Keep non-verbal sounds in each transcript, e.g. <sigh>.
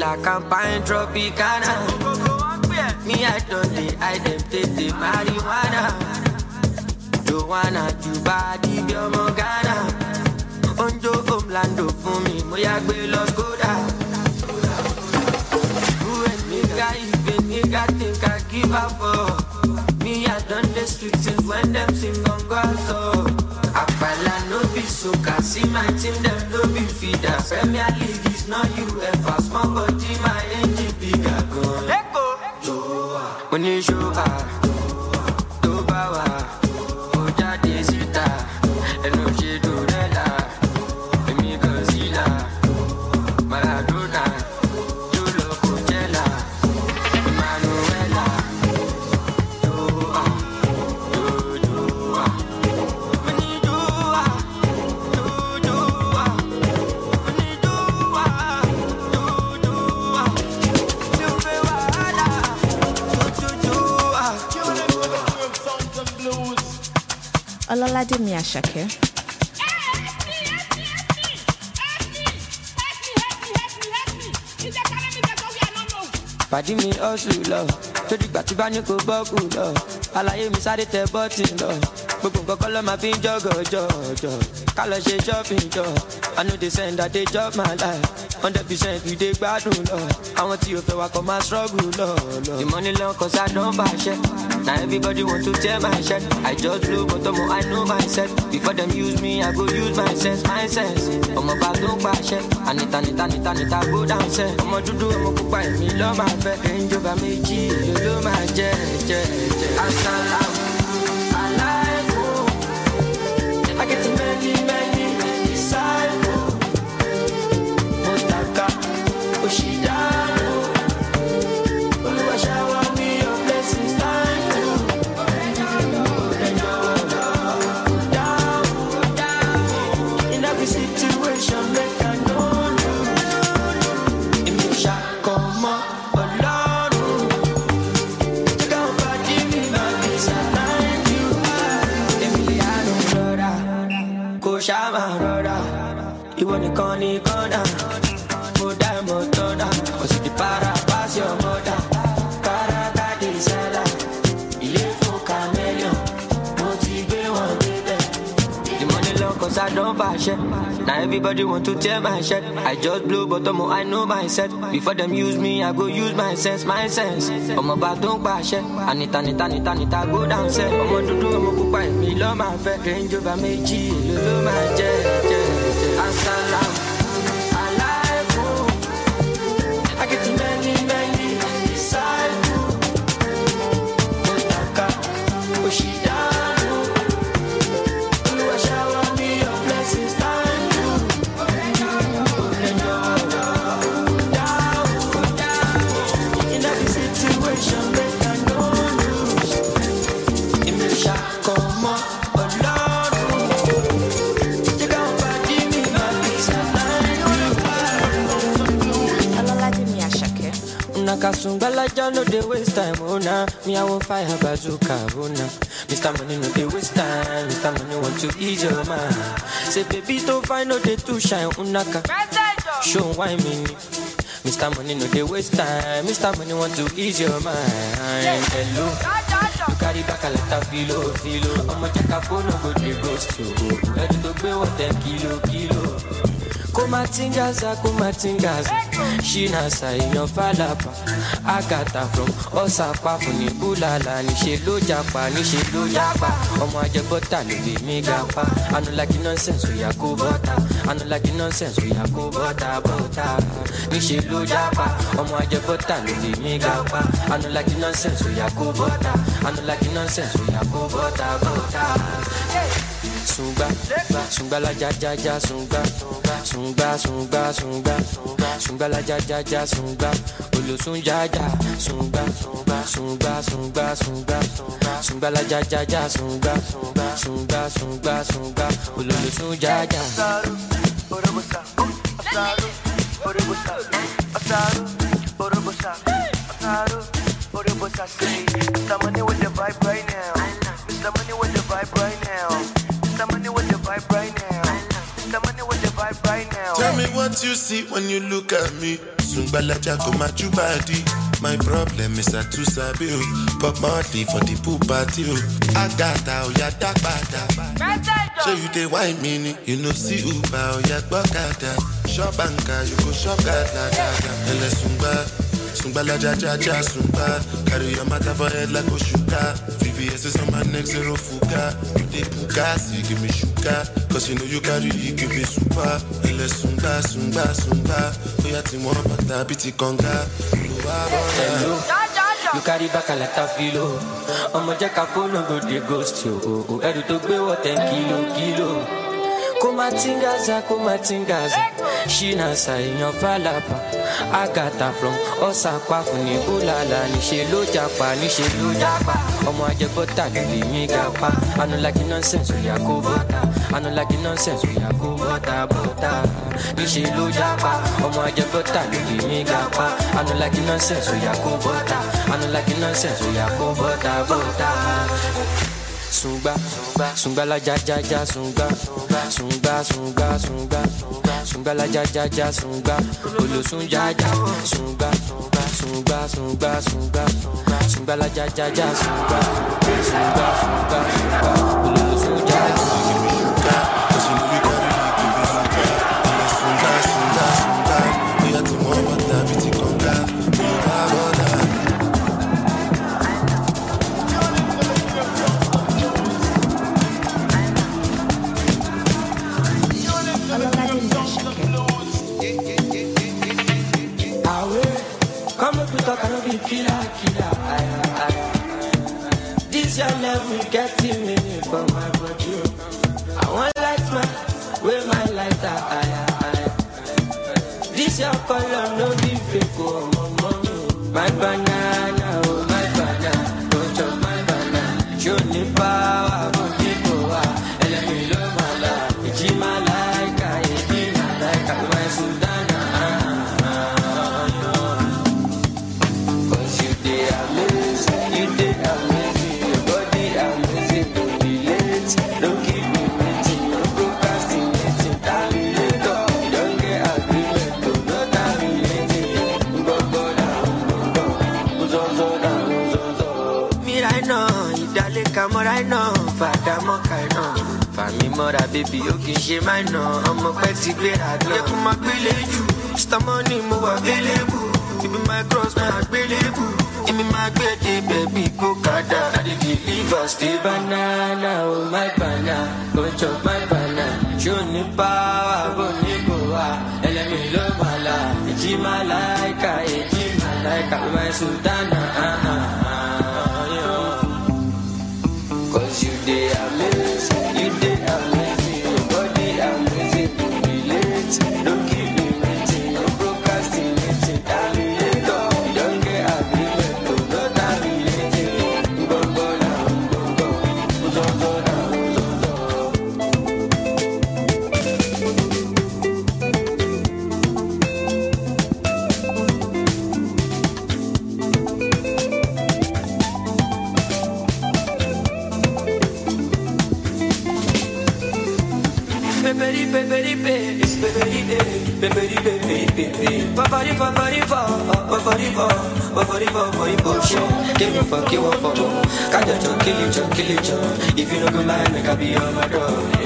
la campagne tropicana. Me, I don't dey, I dem take the marijuana. Joanna, Jubadi, Biomo, Ghana. Onjo, Omlando, fún mi, mo yá gbé lọ Skoda. Who a nigga, if a nigga think I give up, oh. Me, I done the streets since when them sing on so. Apala no be soca, see my team, them no be feeder. Premier League is not UEFA, small Ọlọ́ládé mi Àṣàkẹ́. pàdí mi ọ̀sùn lọ. Tó dìgbà tí bá ní kó bọ́ọ̀kù lọ. Àlàyé mi sáré tẹ bọ́ọ̀tì lọ. Gbogbo nǹkan kọ́ ló máa fi ń jọ́gọ̀ jọ̀jọ̀ ká lọ ṣe shopping jọ. I no dey send i dey chop my life. Hundred percent we dey gbádùn lọ. Àwọn tí o fẹ́ wa kọ́ máa struggle lọ lọ. the money long cause i na everybody want to tear my shirt. I just blow but ọmọ i know myself. Before dem use me i go use my sense my sense. Ọmọ bá tó ń pàṣẹ anita nita nita nita go down sẹ ọmọ dúdú ọmọ pupa èmi lọ́ máa fẹ́ ẹ̀ńjọba méjì ló ló máa jẹ́ jẹ́ jẹ́ asalamu alaikum shit. Now everybody want to tear my shirt. I just blow but ọmọ I know my myself. Before them use me, I go use my sense, my sense. ọmọ bá tó ń pàṣẹ. Anita nita nita nita go down set. ọmọ dúdú ọmọ pupa èmi lọ́ máa fẹ́. Range over méjì èlò ló my jẹ́ Una kasungalaja no dey waste time, oh nah. Me I want fire bazooka, oh nah. Mr. Money no dey waste time, Mr. Money want to ease your mind. Say baby don't find no dey too shine, unaka. Oh Show why me. Mr. Money no dey waste time, Mr. Money want to ease your mind. Hello. You carry back a lot of filo, filo. I'ma check a phone, no go dey ghost you. Ready to pay what ten kilo, kilo. Kumatingaza kumatingaza. Shinasa èèyàn fàlàpà àgàtà from ọ̀sàpàfù ní búlàlà níṣẹ́ ló japa níṣẹ́ japa. Ọmọ ajẹbọ́tà ló lè mí gapa. Anulagi nonsense òyà kó bọ́tà anulagi nonsense òyà kó níṣẹ́ ló japa. Ọmọ ajẹbọ́tà ló lè mí gapa. Anulagi nonsense òyà kó bọ́tà anulagi nonsense òyà kó bọ́tà bọ́tà. Sungba, sungba la ja ja ja sungba, sungba sungba sungba, sungba la ja ja ja sungba, olosun ja ja sungba, sungba sungba sungba, sungba la ja ja ja sungba, sungba sungba sungba, olosun ja ja. Mr. Money with the vibe what you see when you look at me. Sungbalaja go my body. My problem is I too sabi o. Pop Marley for the pool party oh. o. Agata o ya dagbada. Show you the wine mini, you know see Uber o ya gbọ́kada. Shop anka, you go shop gada gada. Ele sungba, sungba la ja ja ja sungba. Carry your matter for head like Oshuka. VVS is on my neck, zero fuga. You dey puka, see give me sugar. Cause you know you carry, you give me super. Ele sungba, sungba, sungba. Oya ti mo bata biti konga. Olúwa bọ̀dá. Hello. You carry back a lot of filo. Ọmọ jẹ́ ká fóònù go dey ghost yo. o, o. Ẹrù tó gbé wọ̀ ten kilo kilo. Kó má tingaza, kó má tingaza. Ṣínà ṣàìyàn fàlàpà. Agatha from ọ̀sàpá fún ní bólàlà. Níṣe ló japa, níṣe ló japa. Ọmọ ajẹbọ́tà lè lè mí gapa. Anulagi nonsense oya kó bọ́tà. Anulagi nonsense oya kó bọ́tà bọ́tà. Níṣe ló japa. Ọmọ ajẹbọ́tà lè lè mí gapa. Anulagi nonsense oya kó bọ́tà. Anulagi nonsense oya kó bọ́tà bọ́tà sungba sungba la ja ja ja sungba sungba sungba sungba sungba la ja ja ja sungba olosun ja ja. Sungba sungba sungba sungba sungba la ja ja ja sungba sungba sungba sungba olosun ja ja. This your color, no be fake, oh, my mommy. My iná, fàdà mọ́ka iná. Fàmí mọ́ra bébí ó kì í ṣe máa ná, ọmọ pẹ́ ti gbéra gan. Yẹ kó máa gbélé jù, Mr. Money mo wà available. Ibi my cross máa gbélébù. Èmi máa gbé dé bẹ̀bí kó kàdá. I dey deliver stay banana o oh my banana. Go chop my banana. Ṣé o ní power bó ní kò wá? Ẹlẹ́mi ló máa la. Èjì máa láìka, èjì máa láìka. My sultana. ah, If you no go mind, make I be on my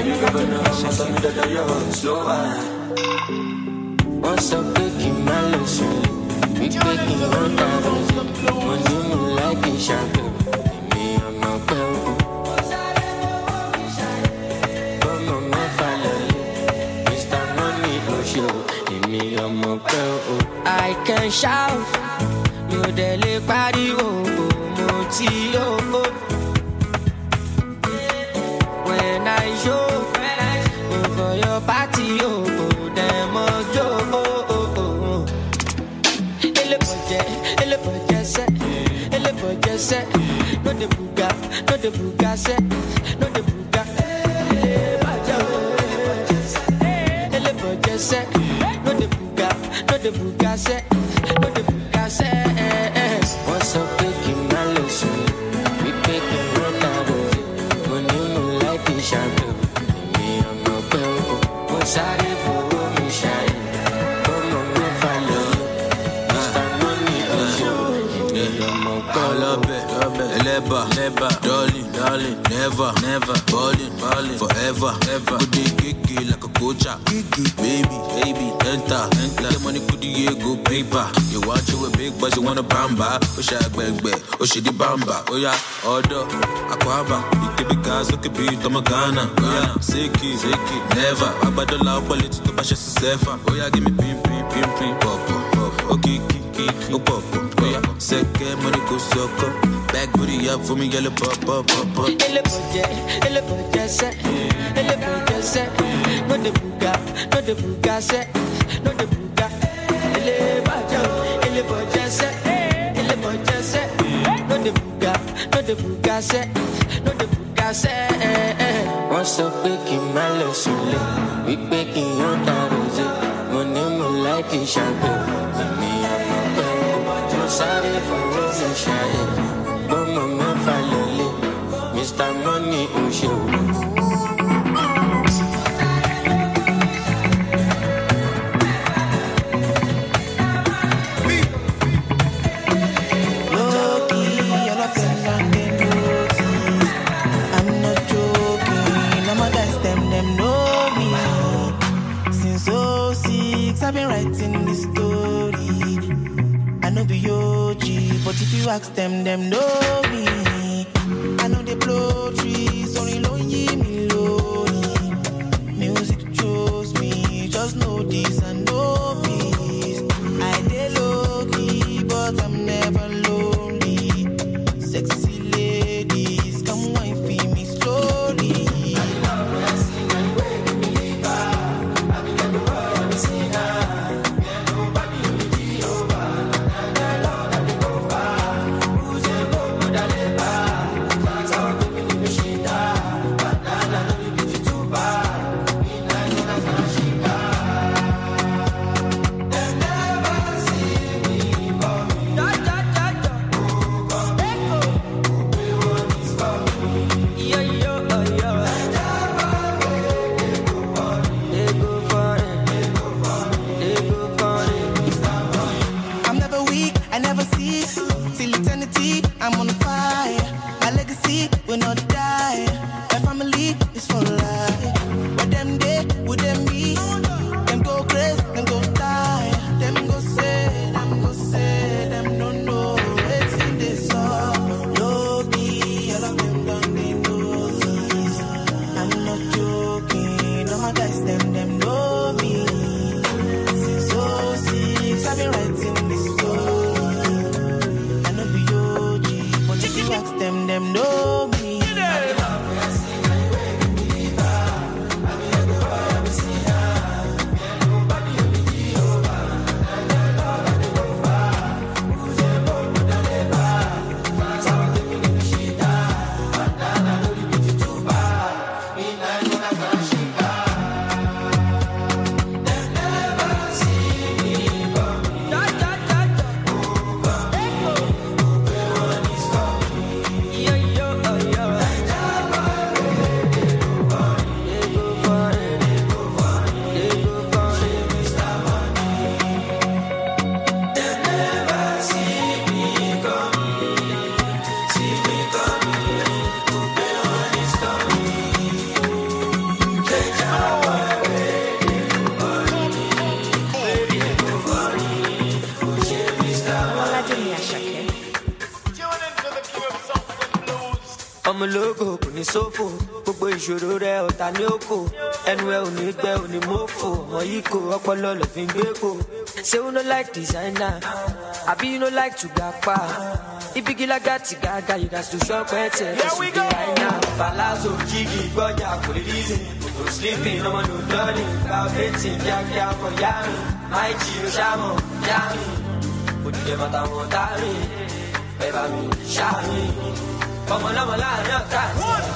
you go know, I'm something that yo slow one. Once I'm taking my lesson, we taking one thousand. When you like a can shout, mi ò pariwo, mo ti. When I show, mo for your party, o, dem mọ jó. Elébọ̀jẹ̀, elébọ̀jẹ̀ sẹ́, elébọ̀jẹ̀ sẹ́, no dey buga, no dey buga sẹ́, no dey buga. O, elébọ̀jẹ̀ sẹ́, no dey buga, no dey buga sẹ́, never, never, balling, balling, forever, ever. Good day, kiki like a coacha, baby, baby, enter, enter. The money could you go paper. You watch you a big boss, you wanna bamba. Oh, shag bang bang, oh, shit, the bamba. Oh, yeah, order, aquaba. You could be gas, you could be Tomagana. Oh, yeah, siki, siki, never. I bad the loud politics to bash a sefa. Oh, yeah, give me pim, pim, pim, pim, pop, pop. Oh, kiki, kiki, oh, pop. Oh, yeah, second money go sucker. Back booty up for me, yellow pop, pop, pop, pop. Ele boje, ele boje se, ele boje se, no de buga, no de buga se, no de buga. Ele boje, ele boje se, ele boje se, no de de de. Gbọ́mọ mẹ́fà lélẹ̀, Mr. Money ń ṣe. If you ask them, them know me. I know they blow ọ̀tá ní òkò ẹnu ẹ ò ní gbẹ ò ní mọ́fò ọmọ yìí kò ọpọlọ lọ fi ń gbé kò ṣé you no like designer? Àbí you no like to gba pa? Ibigilaga ti gàgà you gats to shop ẹtẹ ẹsùn dé àìná palazzo jígì gbọjà kò lè reason kò sleeping ọmọ no dọ́ọ̀lì gba bẹ́tì kíákíá kọ yá mi. Máì jí ló ṣàmọ̀ yá mi. Òdìdẹ bàtà wọn tá mi. Ẹ bá mi ṣá mi. Ọmọ láàrin ọ̀tá. I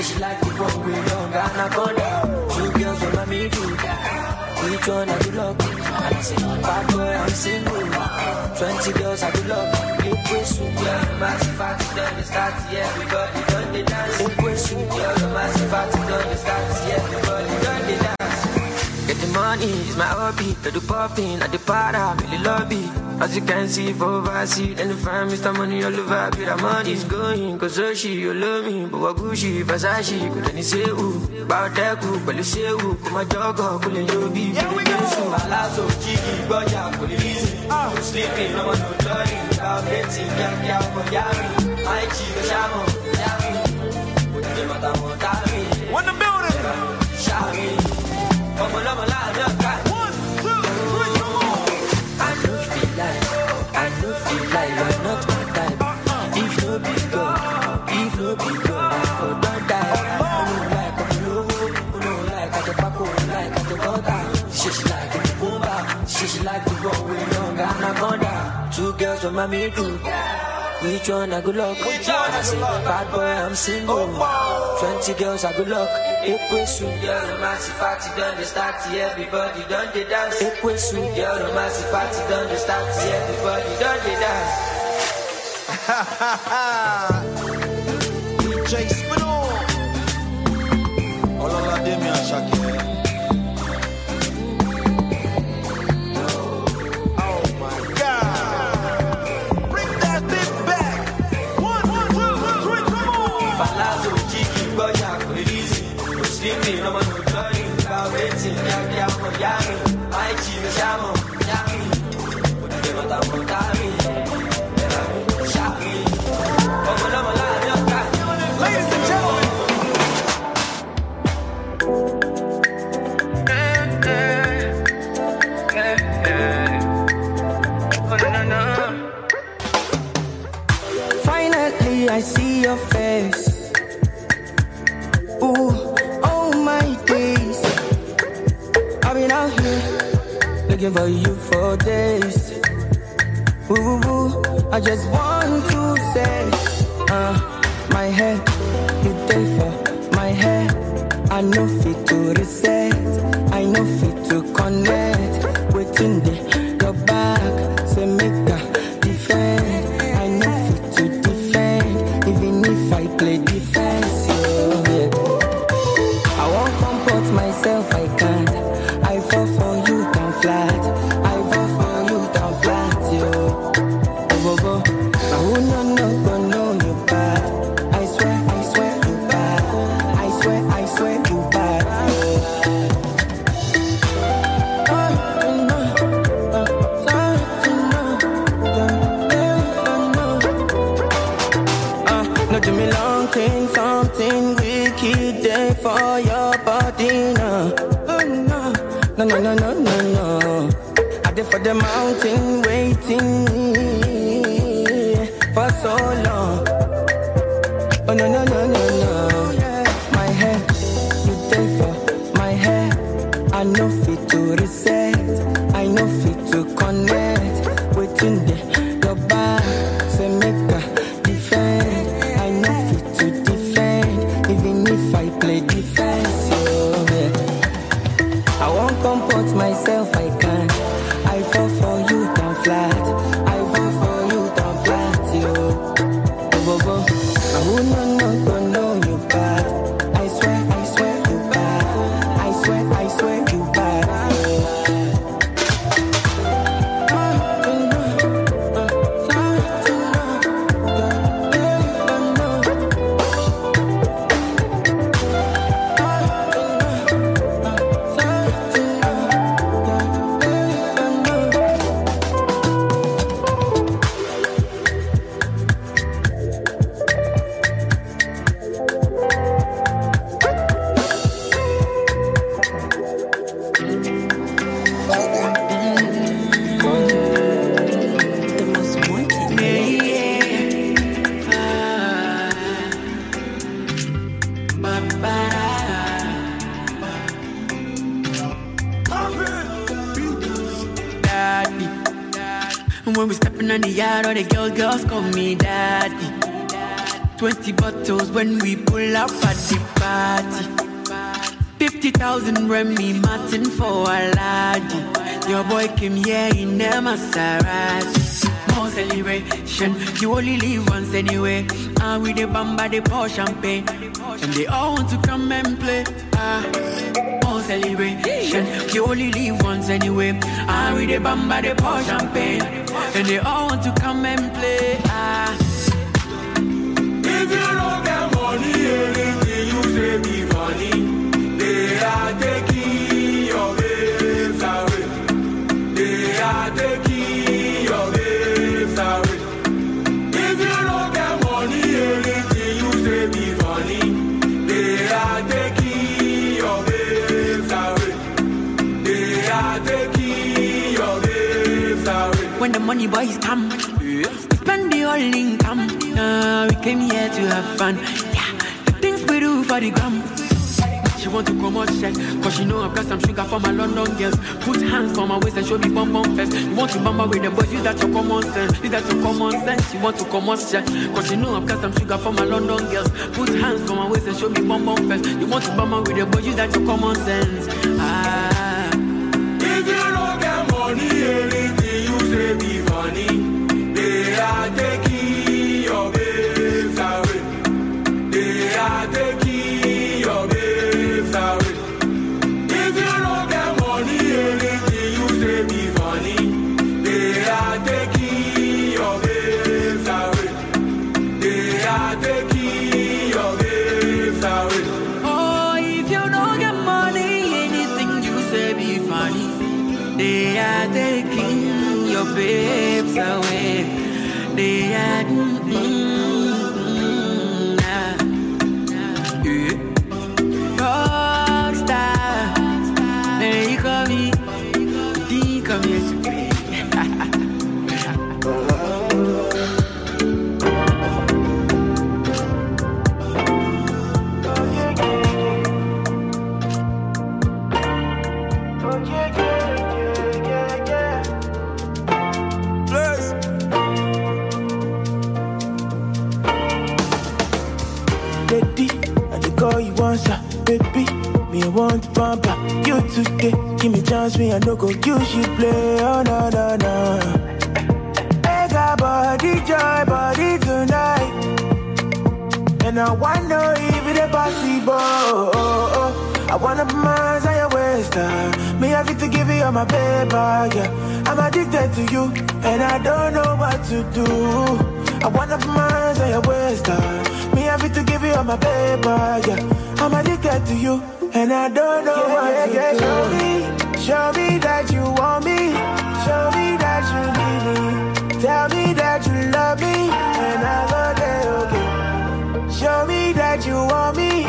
ṣé ṣe like ìbò òwe lọ́ngà anaconda. Two girls on my middle, which one I do? I I say, bad boy, I'm single. 20 girls, I do love. Soup, yeah, massive party, done the start, yeah, everybody done the dance. Soup, yeah, massive party, done the start, yeah, everybody done the dance. Get the money, it's my hobby. To do popping at the para, really lobby. As you can see, for overseas, and the fam, Mr. Money all over. Be the money's going, cause so she, you love me. But what Gucci, Versace, could any say who? About that, but you say who? Come my dog, cool and you be. Here we go. Palazzo, Jiggy, Boya, cool and easy. Ah. I'm sleeping, no one no dirty. I'm betting, yeah, yeah, for Yami. My chica, Shamo, Yami. Put the matter on. When the building. Shami. Come on, I'm alive, Two girls with my middle. Which one I good luck? Which one I say bad boy I'm single. Oh, Twenty girls I good luck. April soon, girl, the massive party done the start. Everybody done the dance. April soon, girl, the massive party done the start. Everybody done the dance. <laughs> DJ Spinall. Ọlọ́lá looking for you for days. Ooh, ooh. I just want to say, uh, my head, you there for my head. I know fit to reset, I know fit to connect. Waiting there, the mountain waiting the all the girls, girls call me daddy. Twenty bottles when we pull up at the party. Fifty thousand Remy Martin for a laddie. Your boy came here in the Maserati. More celebration. You only live once anyway. And with the bamba, they pour champagne. And they all want to come and play. Ah, more celebration. You only live once anyway. And with the bamba, they pour champagne. And they all want to come and play. Ah. If you don't get money, anything you say be funny. They are the boys come, we spend the whole income. Uh, we came here to have fun. Yeah, the things we do for the gram. She want to come out check, cause she know I've got some sugar for my London girls. Put hands on my waist and show me bum bum fest. You want to bamba with the boys, use that your common sense. Use that your common sense. She want to come out check, cause she know I've got some sugar for my London girls. Put hands on my waist and show me bum bum fest. You want to bamba with the boys, use that your common sense. Ah. Want to bump ah. you today. Give me chance, me I no go You should play. Oh no no no. I got body joy, body tonight, and I wanna if it possible. Oh, oh, oh. I wanna hands on your waist, ah. Me have to give you all my paper, yeah. I'm addicted to you, and I don't know what to do. I wanna hands on your waist, ah. Me have to give you all my paper, yeah. I'm addicted to you, and I don't know what to do. Show me, show me that you want me. Show me that you need me. Tell me that you love me, and I go there, okay. Show me that you want me.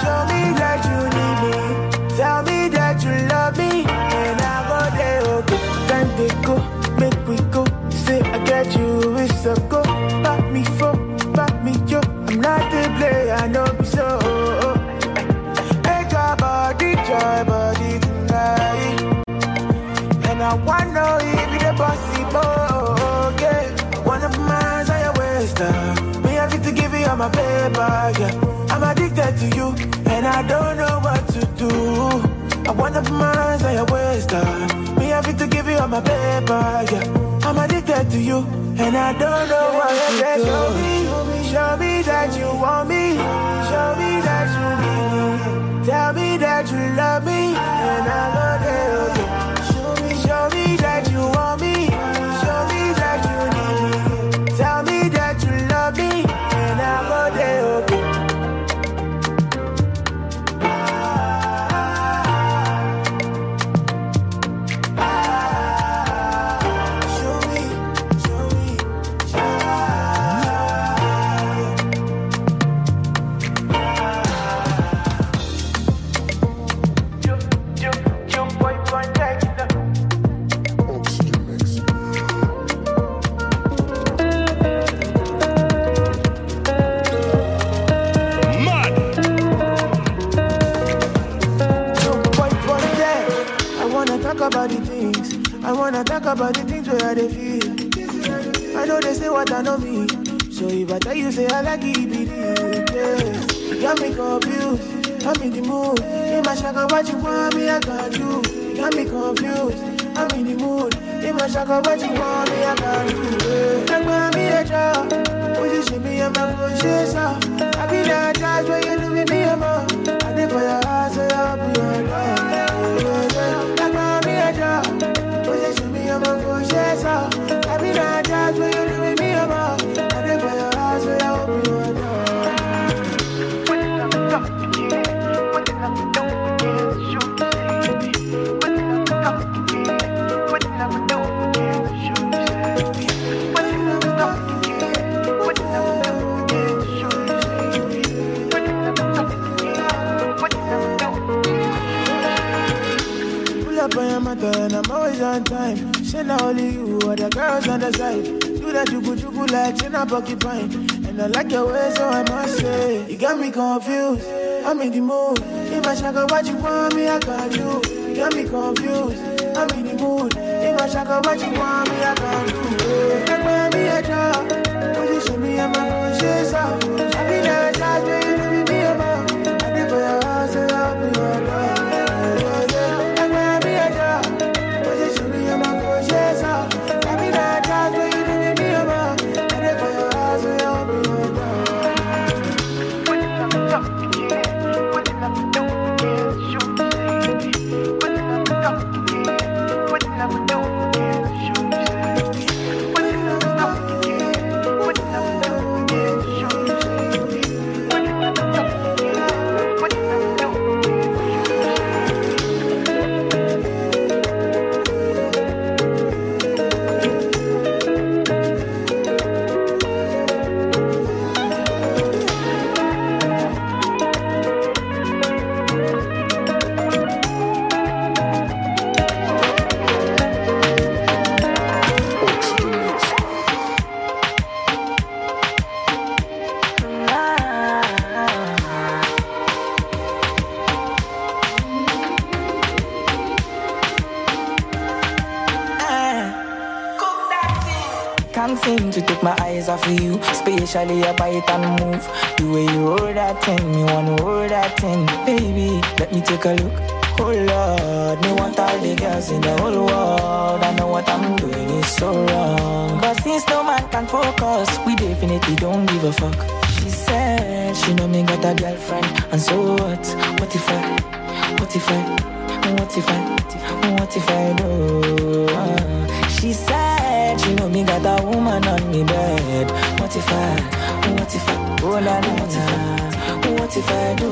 Show me that you need me. Tell me that you love me, and I go there, okay. Time they go, make we go. Say I get you, it's a go. Back me for, back me yo. I'm not the player, I know body, body tonight. And I wanna if it's possible, yeah. One of hands on your waist. Me have to give you all my paper, yeah. I'm addicted to you, and I don't know what to do. I wanna put my hands on your waist, uh. Me have to give you all my paper, yeah. I'm addicted to you, and I don't know what to do. Show me, show me that you want me. Show me that you need me. Tell me that you love me, and I go there. Show me, show me that you want me. About the things where I feel. I know they say what I know me. So if I tell you say I like it, be you. Yeah. You got me confused. I'm in the mood. In my shaka, what you want me, I got you. You got me confused. I'm in the mood. In my shaka, what you want me, I do it. Like mommy, a job. Position me, I'm a good shit, I be that judge when you do me, me, I'm a. I did for your house, so I'll be your dog. Like job. Position me, a good shit, I be that girls on the side. Do that jugu jugu like in a porcupine. And I like your way, so I must say. You got me confused. I'm in the mood. If I shaka what you want me, I can do. You got me confused. I'm in the mood. If I shaka what you want me, I can do. Like mommy, a job. Position me, I'm a conscious. I be judge, but you off of you, especially your bite and move. The way you hold that thing, me wanna hold that thing, baby. Let me take a look. Oh Lord, me want all the girls in the whole world. I know what I'm doing is so wrong. But since no man can focus, we definitely don't give a fuck. She said she know me got a girlfriend, and so what? What if I? What if I? What if I? What if I do? Uh, she said she know me got a woman on me bed. What if I? What if I? Oh la la la. What if I do?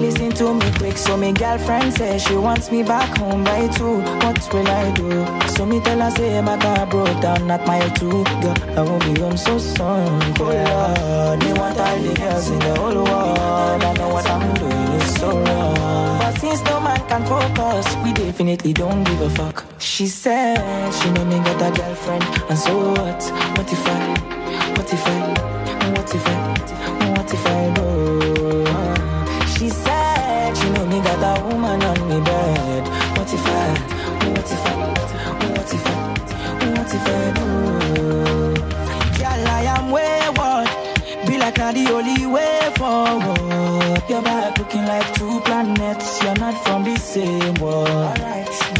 Listen to me quick, so my girlfriend says she wants me back home by two. What will I do? So me tell her say my car broke down at mile two. Girl, I won't be home so soon. Oh Lord, me want all the girls in the whole world. I know what I'm doing is so wrong. But since no man can focus, we definitely don't give a fuck. She said she know me got a girlfriend, and so what? What if I? What if I? What if I? What if woman on me bed. What if I? What if I? What if I? What if I do? Girl, I am wayward. Be like not the only way forward. Your back looking like two planets. You're not from the same world.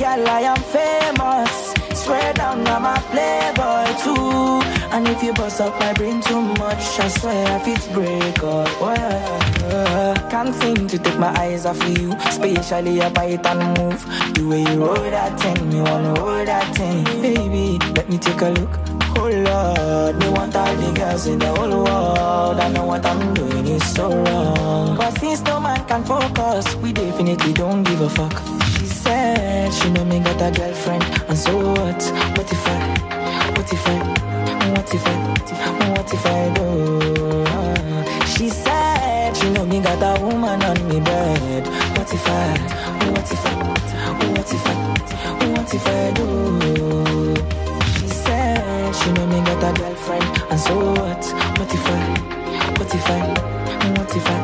Girl, I am famous. Swear down, I'm a playboy too. And if you bust up my brain too much, I swear I fit break up. Oh, yeah. Can't seem to take my eyes off of you, especially your bite and move. The way you roll that thing, me wanna hold that thing, baby. Let me take a look. Oh Lord, me want all the girls in the whole world. I know what I'm doing is so wrong. But since no man can focus, we definitely don't give a fuck. She said she know me got a girlfriend, and so what? What if I? What if I? What if I? What if I do? She said me got a woman on me bed. What if I? What if I? What if I? What if I do? She said she know me got a girlfriend, and so what? What if I? What if I? What if I?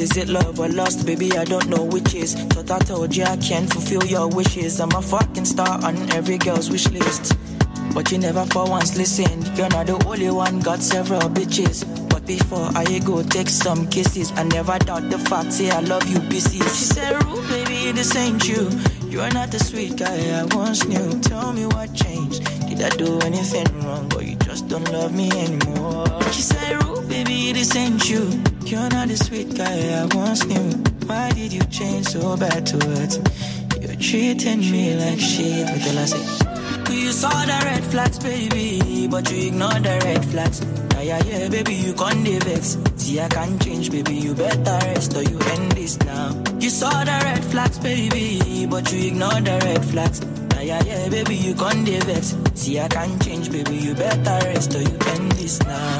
Is. It love or lust, baby? I don't know which is. Thought I told you I can't fulfill your wishes. I'm a fucking star on every girl's wish list. But you never for once listened. You're not the only one, got several bitches. But before I go take some kisses, I never doubt the fact, say I love you, pieces. She said, Rue, baby, this ain't you. You're not the sweet guy I once knew. Tell me what changed. Did I do anything wrong, or you just don't love me anymore? She said, Rue, baby, this ain't you. You're not the sweet guy I once knew. Why did you change so bad towards me? You're treating me like shit. Till I say, you saw the red flags, baby, but you ignored the red flags. Yeah, yeah, yeah, baby, you can't vex. See, I can't change, baby, you better rest or you end this now. You saw the red flags, baby, but you ignored the red flags. Yeah, yeah, yeah, baby, you can't vex. See, I can't change, baby, you better rest or you end this now.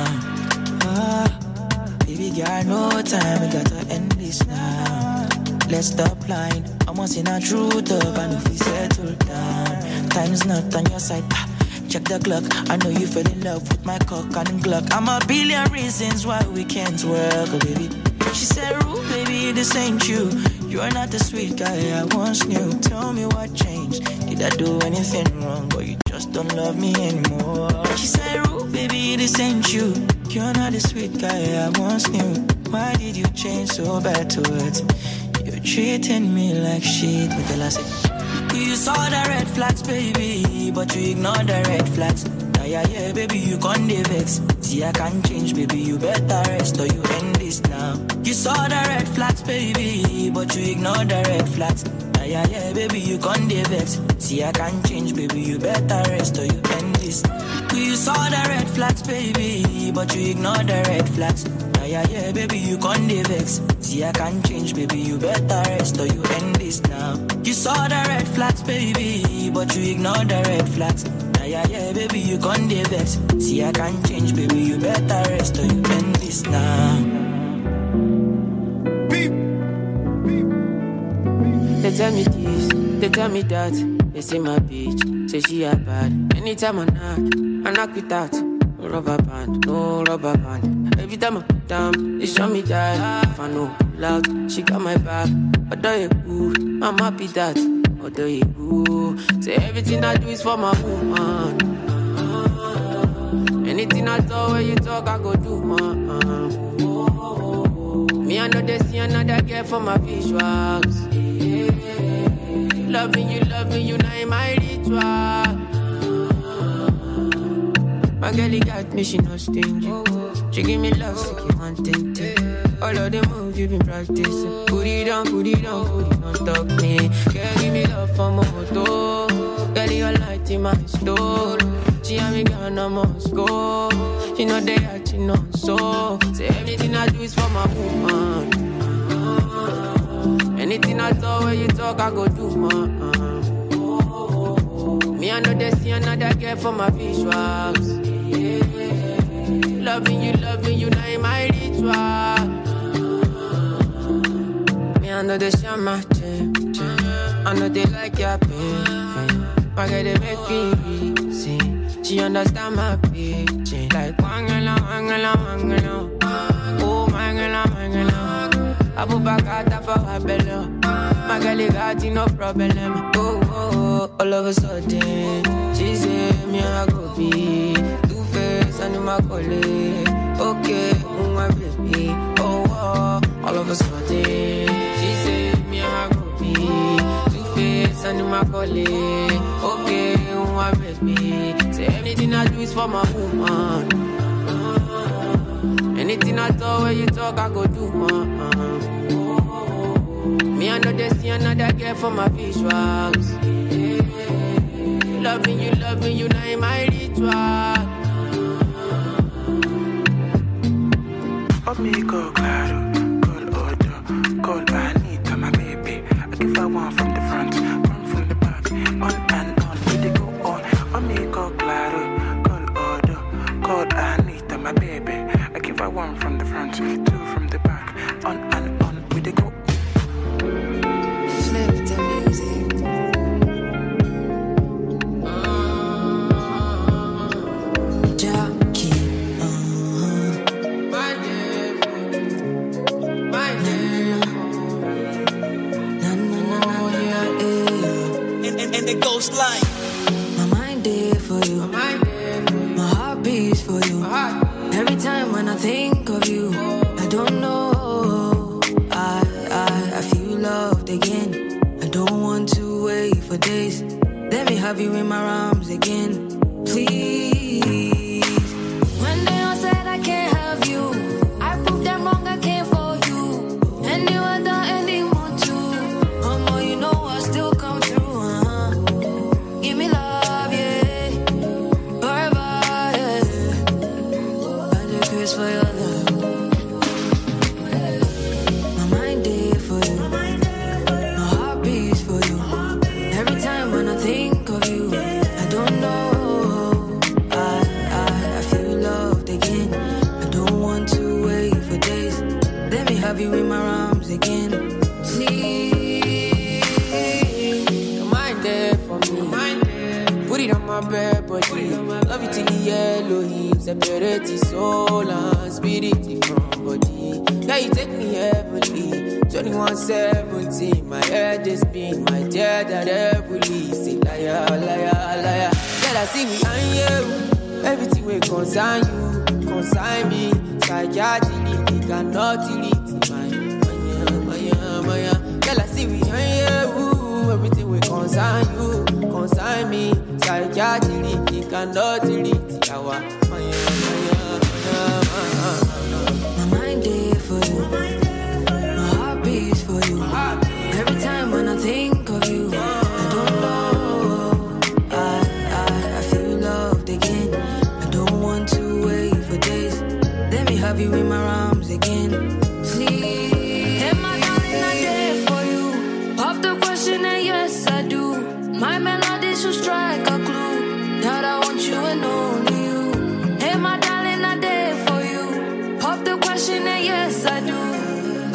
No time, we gotta end this now. Let's stop lying. I'm in a love, and if we settle down, time's not on your side. Ah, check the clock. I know you fell in love with my cock and Glock. I'm a billion reasons why we can't work, baby. She said, Rue, baby, this ain't you. You're not the sweet guy I once knew. Tell me what changed. Did I do anything wrong, or you just don't love me anymore? She said, Rue, baby, this ain't you. You're not the sweet guy I once knew. Why did you change so bad towards me? You're treating me like shit. with the last you saw the red flags, baby, but you ignored the red flags. Yeah, yeah, yeah, baby, you can't vex. See, I can't change, baby, you better rest or you end this now. You saw the red flags, baby, but you ignored the red flags. Yeah, yeah, yeah, baby, you can't vex. See, I can't change, baby, you better rest or you end this. You saw the red flags, baby, but you ignored the red flags. Yeah, yeah, yeah, baby, you can't dey vex. See, I can't change, baby, you better rest or you end this now. You saw the red flags, baby, but you ignored the red flags. Yeah, yeah, yeah, baby, you can't dey vex. See, I can't change, baby, you better rest or you end this now. They tell me this, they tell me that. They say my bitch, say she a bad. Anytime I knock, I knock it out. No rubber band, no rubber band. Every time I put down, they show me that. If I know loud, she got my back. Although you ooh, I'm happy that. Although you ooh, say everything I do is for my woman. Anything I talk, when you talk, I go do, man. Me, I know they see another girl for my visuals. Loving you, loving you, now in my ritual. My girl, got me, she no stingy. She give me love, so you want it. All of the moves you been practicing. Put it down, put it down, put it on top me. Girl, give me love for my moto. Girl, you light in my store. She and me gone, I must go. She know they she know so. Say everything I do is for my woman. Anything I talk, when you talk, I go do, man. Uh. Me, I know they see another girl for my visuals. Loving you, loving you, now my ritual. Me, I know they see my gym, I know they like your pain. My girl, they make me easy. She understand my pitching. Like, wangala, wangala, wangala. Oh, mangala, mangala. Abu Bakata for. My girl, got no problem. Oh, oh, oh, all of a sudden, she say me I go be two face and my colleague. Okay, oh my baby. Oh, oh, all of a sudden, she say me I go be two face and my colleague. Okay, oh my baby. Say anything I do is for my woman. Anything I talk, when you talk, I go do, man. Me, I know they see another girl for my visuals. Loving you, loving you, now in my ritual. Amigo, claro, have you in my arms again, Separate the soul and spirit from body. Now you take me heavenly. 2117, my head is spin, my dear that heavily. Say liar, liar, liar. Girl, I see me and you. Everything will concern you, concern me. Psychiatry, it cannot delete my, my, my. Girl, I see me and you. Everything will concern you, concern me. Psychiatry, it cannot delete our,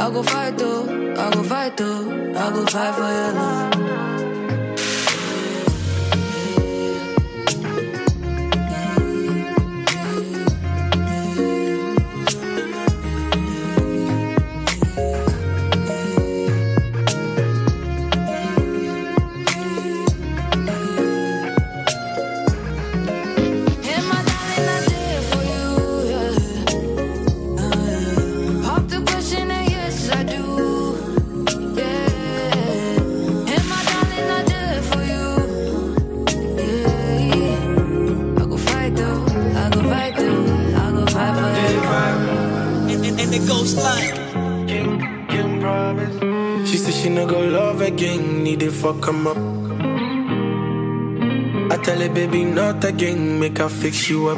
I go fight though, I go fight though, I go fight for your love. Him up. I tell her, baby, not again, make her fix you up.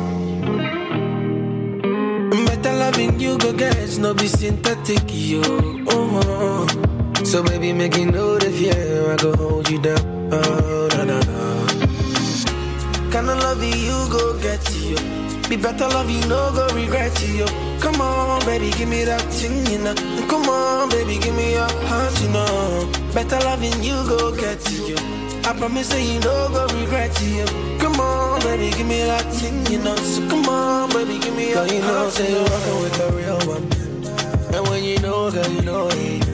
Better loving you, go guys, no be synthetic, yo. Oh, oh. So, baby, make you know the fear, I go hold you down. Oh, na, na, na. Kind of love you, go get you. Be better love you, no go regret you. Come on, baby, give me that thing, you know. Come on, baby, give me your heart, you know. Better loving you, go get to you. I promise that you no go regret you. Come on, baby, give me that thing, you know. So come on, baby, give me Girl, you know, say you you're rocking with the real one. And when you know, girl, you know it.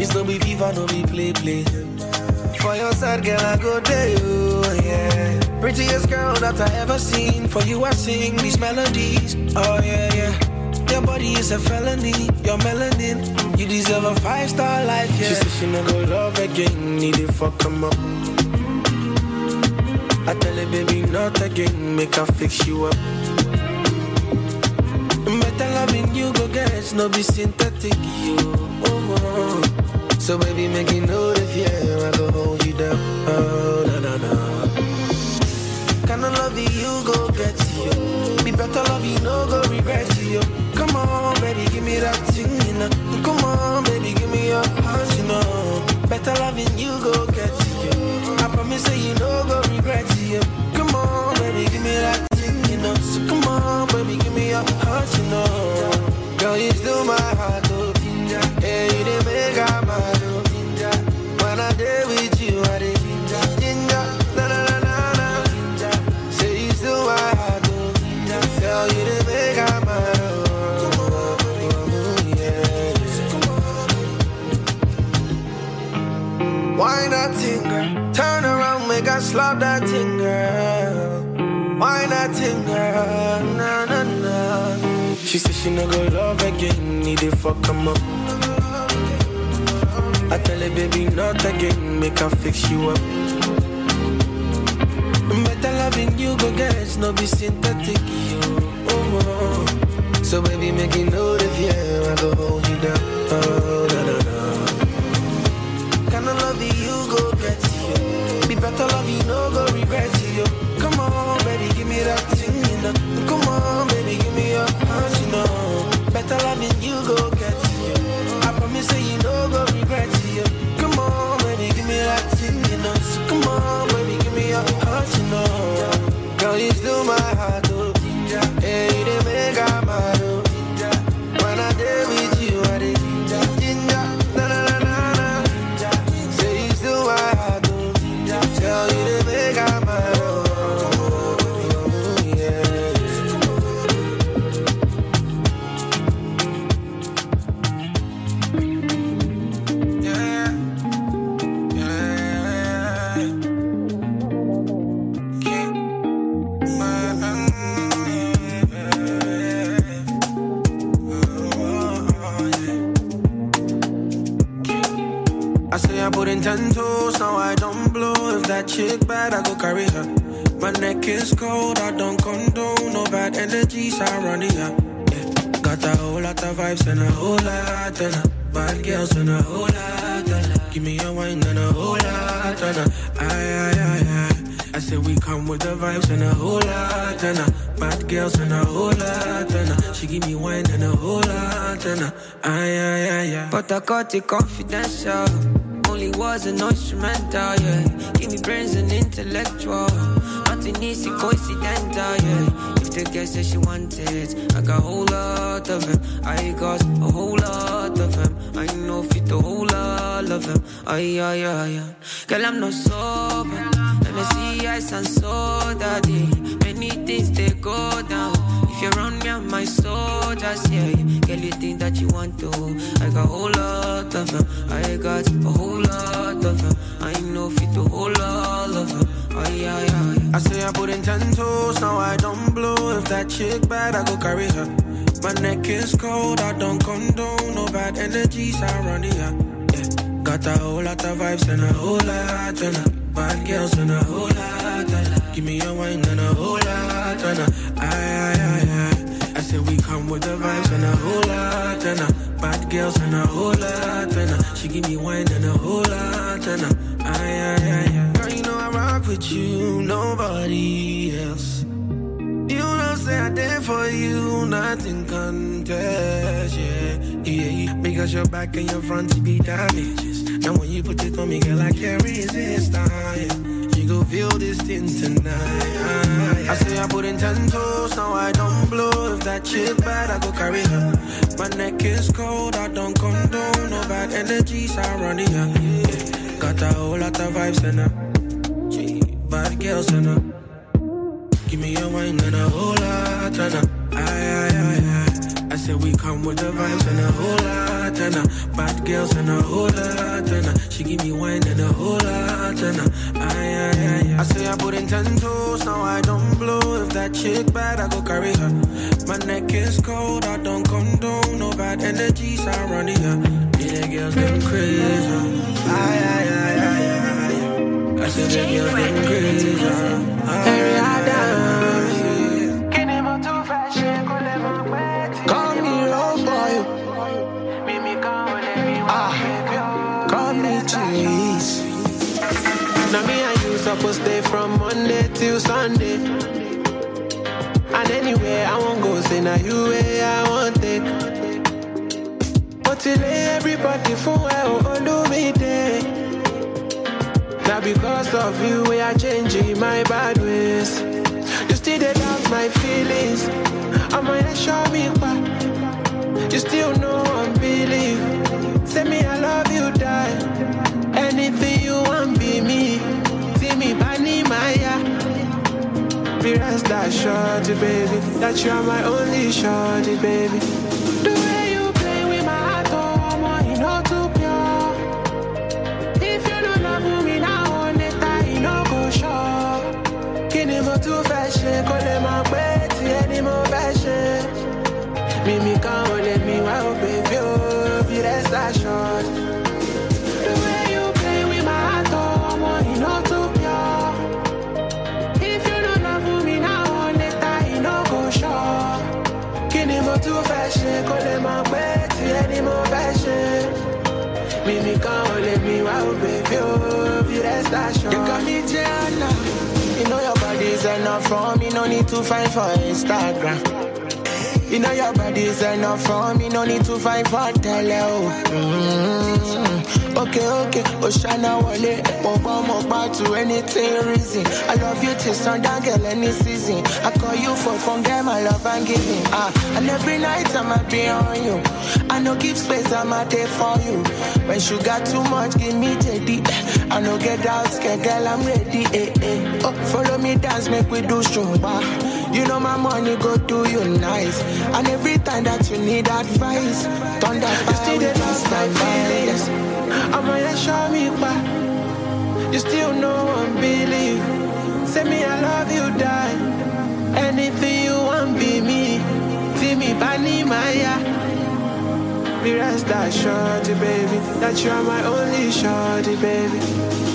It's no be FIFA, no be play, play. For your side, girl, I go there, you, yeah. Prettiest girl that I ever seen. For you, I sing these melodies. Oh, yeah, yeah. Your body is a felony. Your melanin. You deserve a five star life, yeah. She said she go love again, need to fuck him up. I tell her, baby, not again, make her fix you up. Better loving you, go guys, no be synthetic, you. Oh, oh. So, baby, make you know the fear, I go hold you down. Oh, na, na, na. Kind of love you, go get you. Be better you, no go regret you. Come on, baby, give me that Better loving you, go get you. I promise that you no She no go love again, need to fuck him up. I tell her, baby, not again, make her fix you up. Better loving you, go get, no be synthetic, yo. Oh, oh. oh. So, baby, make it know the fear, I go hold you down. Oh, is cold, I don't condone. No bad energy surrounding her. Yeah. Got a whole lot of vibes and a whole lot of. Bad girls and a whole lot of. Give me a wine and a whole lot of her. Aye, aye, aye. I say we come with the vibes and a whole lot a bad girls and a whole lot a she give me wine and a whole lot a aye aye aye aye. But I got it confidential. Only was an instrumental, yeah. Give me brains and intellectual. Nothing easy, coincidental, yeah. If the girl says she wanted, I got a whole lot of them. I got a whole lot of them. I know fit a whole lot of them. Ay, ay, ay, ay. Girl, I'm not sober. Let me see ice and soda, day. Many things they go down. If you're around me, I'm my soldiers, yeah. Girl, you think that you want to? I got a whole lot of them. I got a whole lot of them. I know fit a whole lot of them. Ay, ay, ay. I say I put in ten toes, now I don't blow. If that chick bad, I go carry her. My neck is cold, I don't condone. No bad energy surrounding her. Yeah. Got a whole lot of vibes and a whole lot a bad girls and a whole lot a give me a wine and a whole lot and a aye aye aye aye. I say we come with the vibes and a whole lot a bad girls and a whole lot a she give me wine and a whole lot and a aye aye aye with you, nobody else. You know, say I did for you, nothing contest, yeah, yeah. Because your back and your front be damages. And when you put it on me, girl, I can't resist, ah, yeah. You go feel this thing tonight. ah, yeah. I say I put in ten toes, now I don't blow. If that chick bad, I go carry her. My neck is cold, I don't condone. No bad energy surrounding her. Yeah. Got a whole lot of vibes in her. Bad her. Give me a wine and a whole lot and a aye, aye, aye, aye. I said we come with the vibes and a whole lot and a bad girls and a whole lot and a she give me wine and a whole lot and aye, aye, aye, aye. I say I put in ten toes, now I don't blow. If that chick bad, I go carry her. My neck is cold, I don't condone. No bad energy surrounding her. Yeah, girls them crazy. Aye, aye, aye, aye, aye. I said the girls them crazy. Aye, aye, aye. Call. Ah, call me. Now me and you supposed stay from Monday till Sunday. And anywhere I go, say now you way I want it. But till everybody for well, oh, do me day. Because of you, we are changing my bad ways. You still dey doubt my feelings. I might show me why. You still know I'm believe. Say me I love you, die. Anything you want, be me. See me, Bani Maya. Be rest assured, baby, that you are my only shorty, baby. You got me Gianna. You know your body's enough for me, no need to find for Instagram. You know your body's enough for me, no need to fight for tele. Oh. Mm-hmm. Okay, okay, Oshana Wale, Moba Moba to anything reason. I love you till sundown, girl, any season. I call you for phone, girl, my love and giving. Ah, and every night I'ma be on you. I know give space, I'ma there for you. When sugar too much, give me JD. I know get out, scared, girl, I'm ready. Eh, eh. Oh, follow me, dance, make we do strong. You know my money go do you nice. And every time that you need advice, thunder fire, you still dey lost my feelings. I'ma show me back. You still know one believe. Say me I love you, die. Anything you want, be me. See me, Bani Maya. Me rest assured, baby, that you're my only shorty, baby.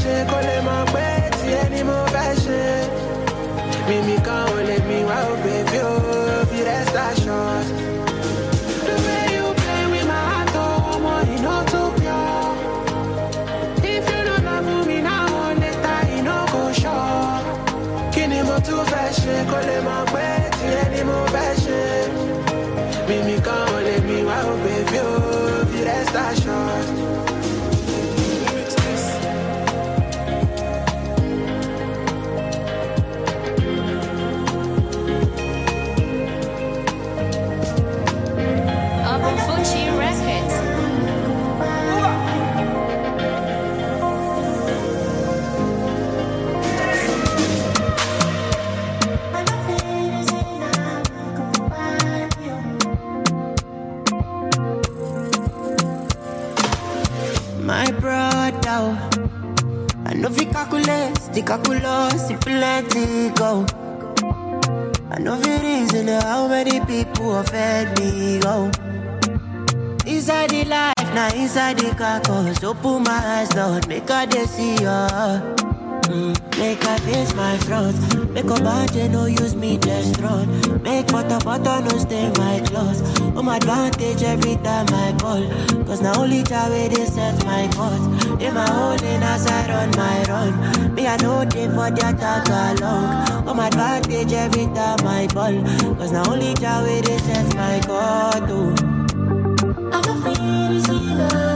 Ṣe kó lè mọ̀ pé tiẹ̀ ni mo fẹ́ ṣe? Calculate, the calculus, if plenty go. I know fi reason how many people offend me, go. Inside the life, now inside the carcass, open my eyes, Lord, make I see ya. Mm, make I face my front, make a budget, no use me just run. Make butter, butter, no stain my clothes. My advantage every time I ball. Cause now only Jah way they set my cause. In my hole in as I run my run. Me, I know they for the attack along. On my advantage every time I ball. Cause now only Jah way they set my cause. Oh. I don't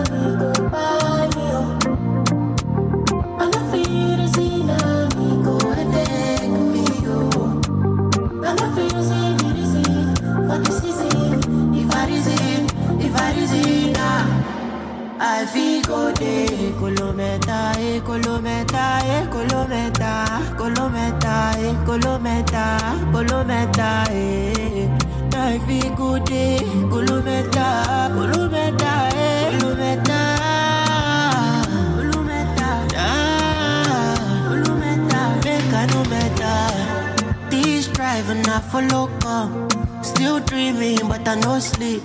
I feel go day, kolometa, eh, kolometa, eh, kolometa, kolometa, eh, eh. I feel go day, kolometa, kolometa, kolometa, kolometa, ah, kolometa, make I no better. This driving I follow come. Still dreaming, but I no sleep.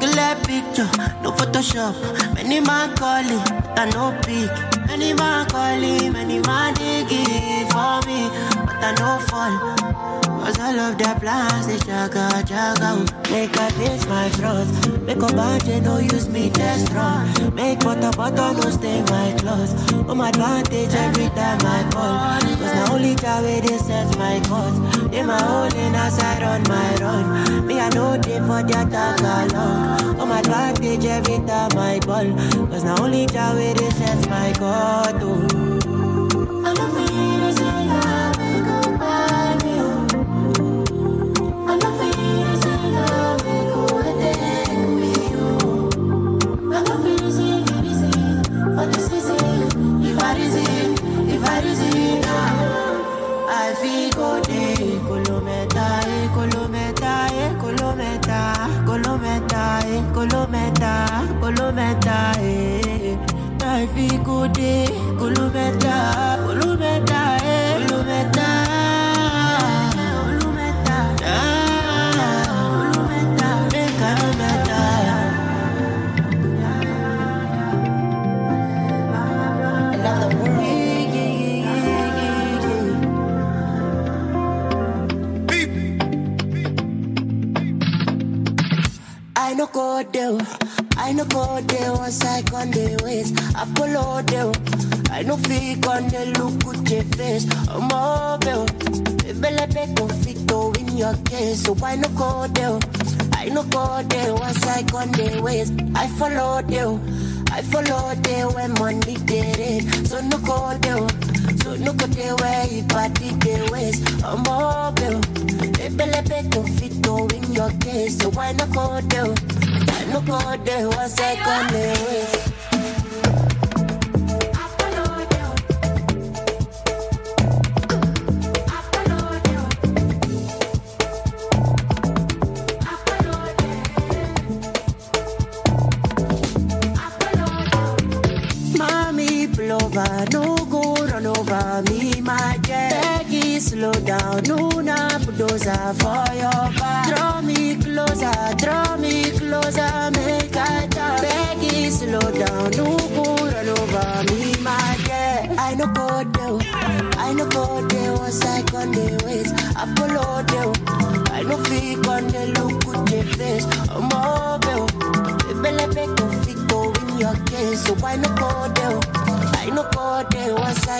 Clear picture, no Photoshop. Many man calling, but I no pick. Many man calling, many man digging for me, but I no fall. Cause all of their plans, they jaga, jaga. oh. Make I face my flaws. Make a budget, no use me test run. Make butter, butter, no stay my clothes. On my advantage every time I call. Cause now only Jah they set my cause. In my hole in as I run my run. Me, I know they for the attack along. On my advantage every time I ball. Cause now only Jah they set my cause. Oh. I don't feel easy,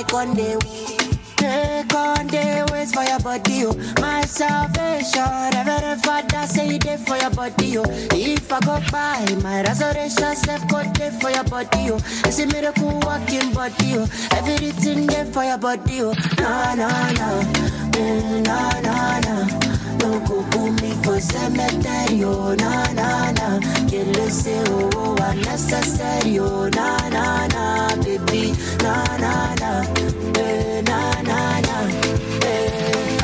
there once I on the Take on the ways for your body, oh. My salvation, Reverend Father say it for your body, oh. If I go by, my resurrection self go there for your body, oh. It's a miracle walking body, oh. Everything there for your body, oh. No, no, no, mm, no, no, no. No me for cemetery, na na na. Kill say oh, unnecessary, na na na, baby, na na na, eh, na na na, eh,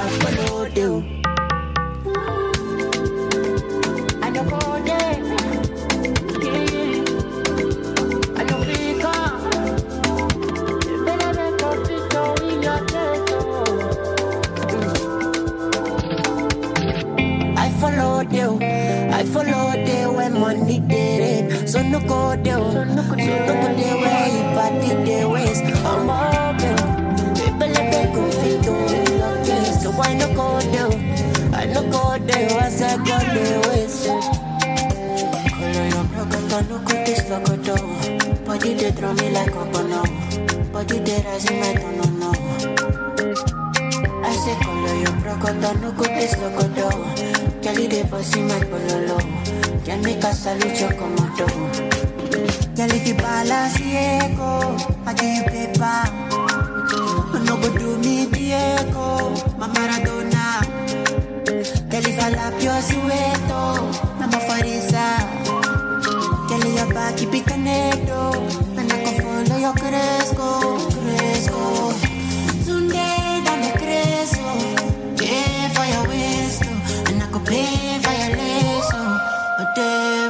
followed you. I followed you when money did it. So no go there. So no go there where you party the ways. I'm mobile. People let me go fit your case. So why no go there? I no go there once I go the ways. Color your broken, but no good this like a door. Body they throw me like a bono. Body they rising no no no. I say color your broken, no good like a door. Kelly de bossy my pololo. Can make a salute your. Girl, if you balance Diego, I give paper. No go do me Diego, my Maradona. If I lap your sueto, I'm a farisa. Girl, your back keep it connected. And I can follow your cresco. Day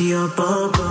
your bum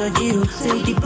so you Say the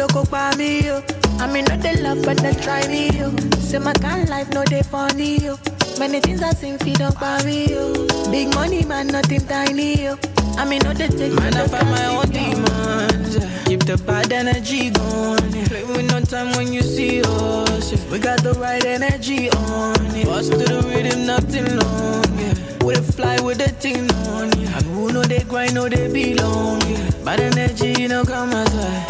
loco pa me, yo. I mean, not the love, but they try me, yo. Say my kind life, no they funny, yo. Many things I seen feed up by me, yo. Big money, man, nothing tiny, yo. I mean, no they take Man, I find my own demons. yeah. Keep the bad energy going. yeah. Play with no time when you see us. yeah. We got the right energy on. Yeah. Bust to the rhythm, nothing long. Yeah. We dey fly with the thing on. Yeah. And who know they grind, know they belong. Yeah. Bad energy, you know, come aside. Shorty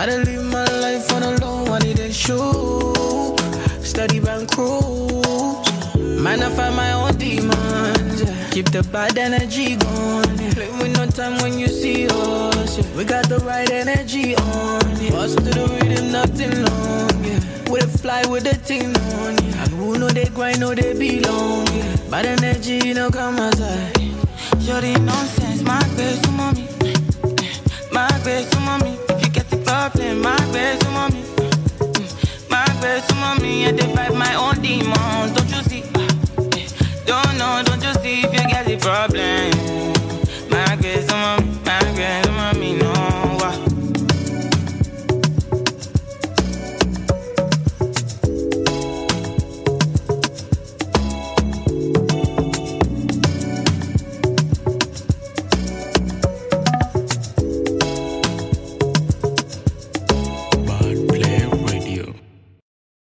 I don't live my life on a low, I need a show. Study bank cruise. Man, I find my own demons. Keep the bad energy going. yeah. Play with no time when you see us. We got the right energy on. Yeah. To the rhythm, nothing long. We dey fly with the thing on. Yeah. And who know they grind, know they belong. Bad energy, you know, come aside. Shorty nonsense, my best mommy. My best mommy my best to mommy. My best to mommy. I they my own demons. Don't you see? Don't know, don't you see if you get the problem.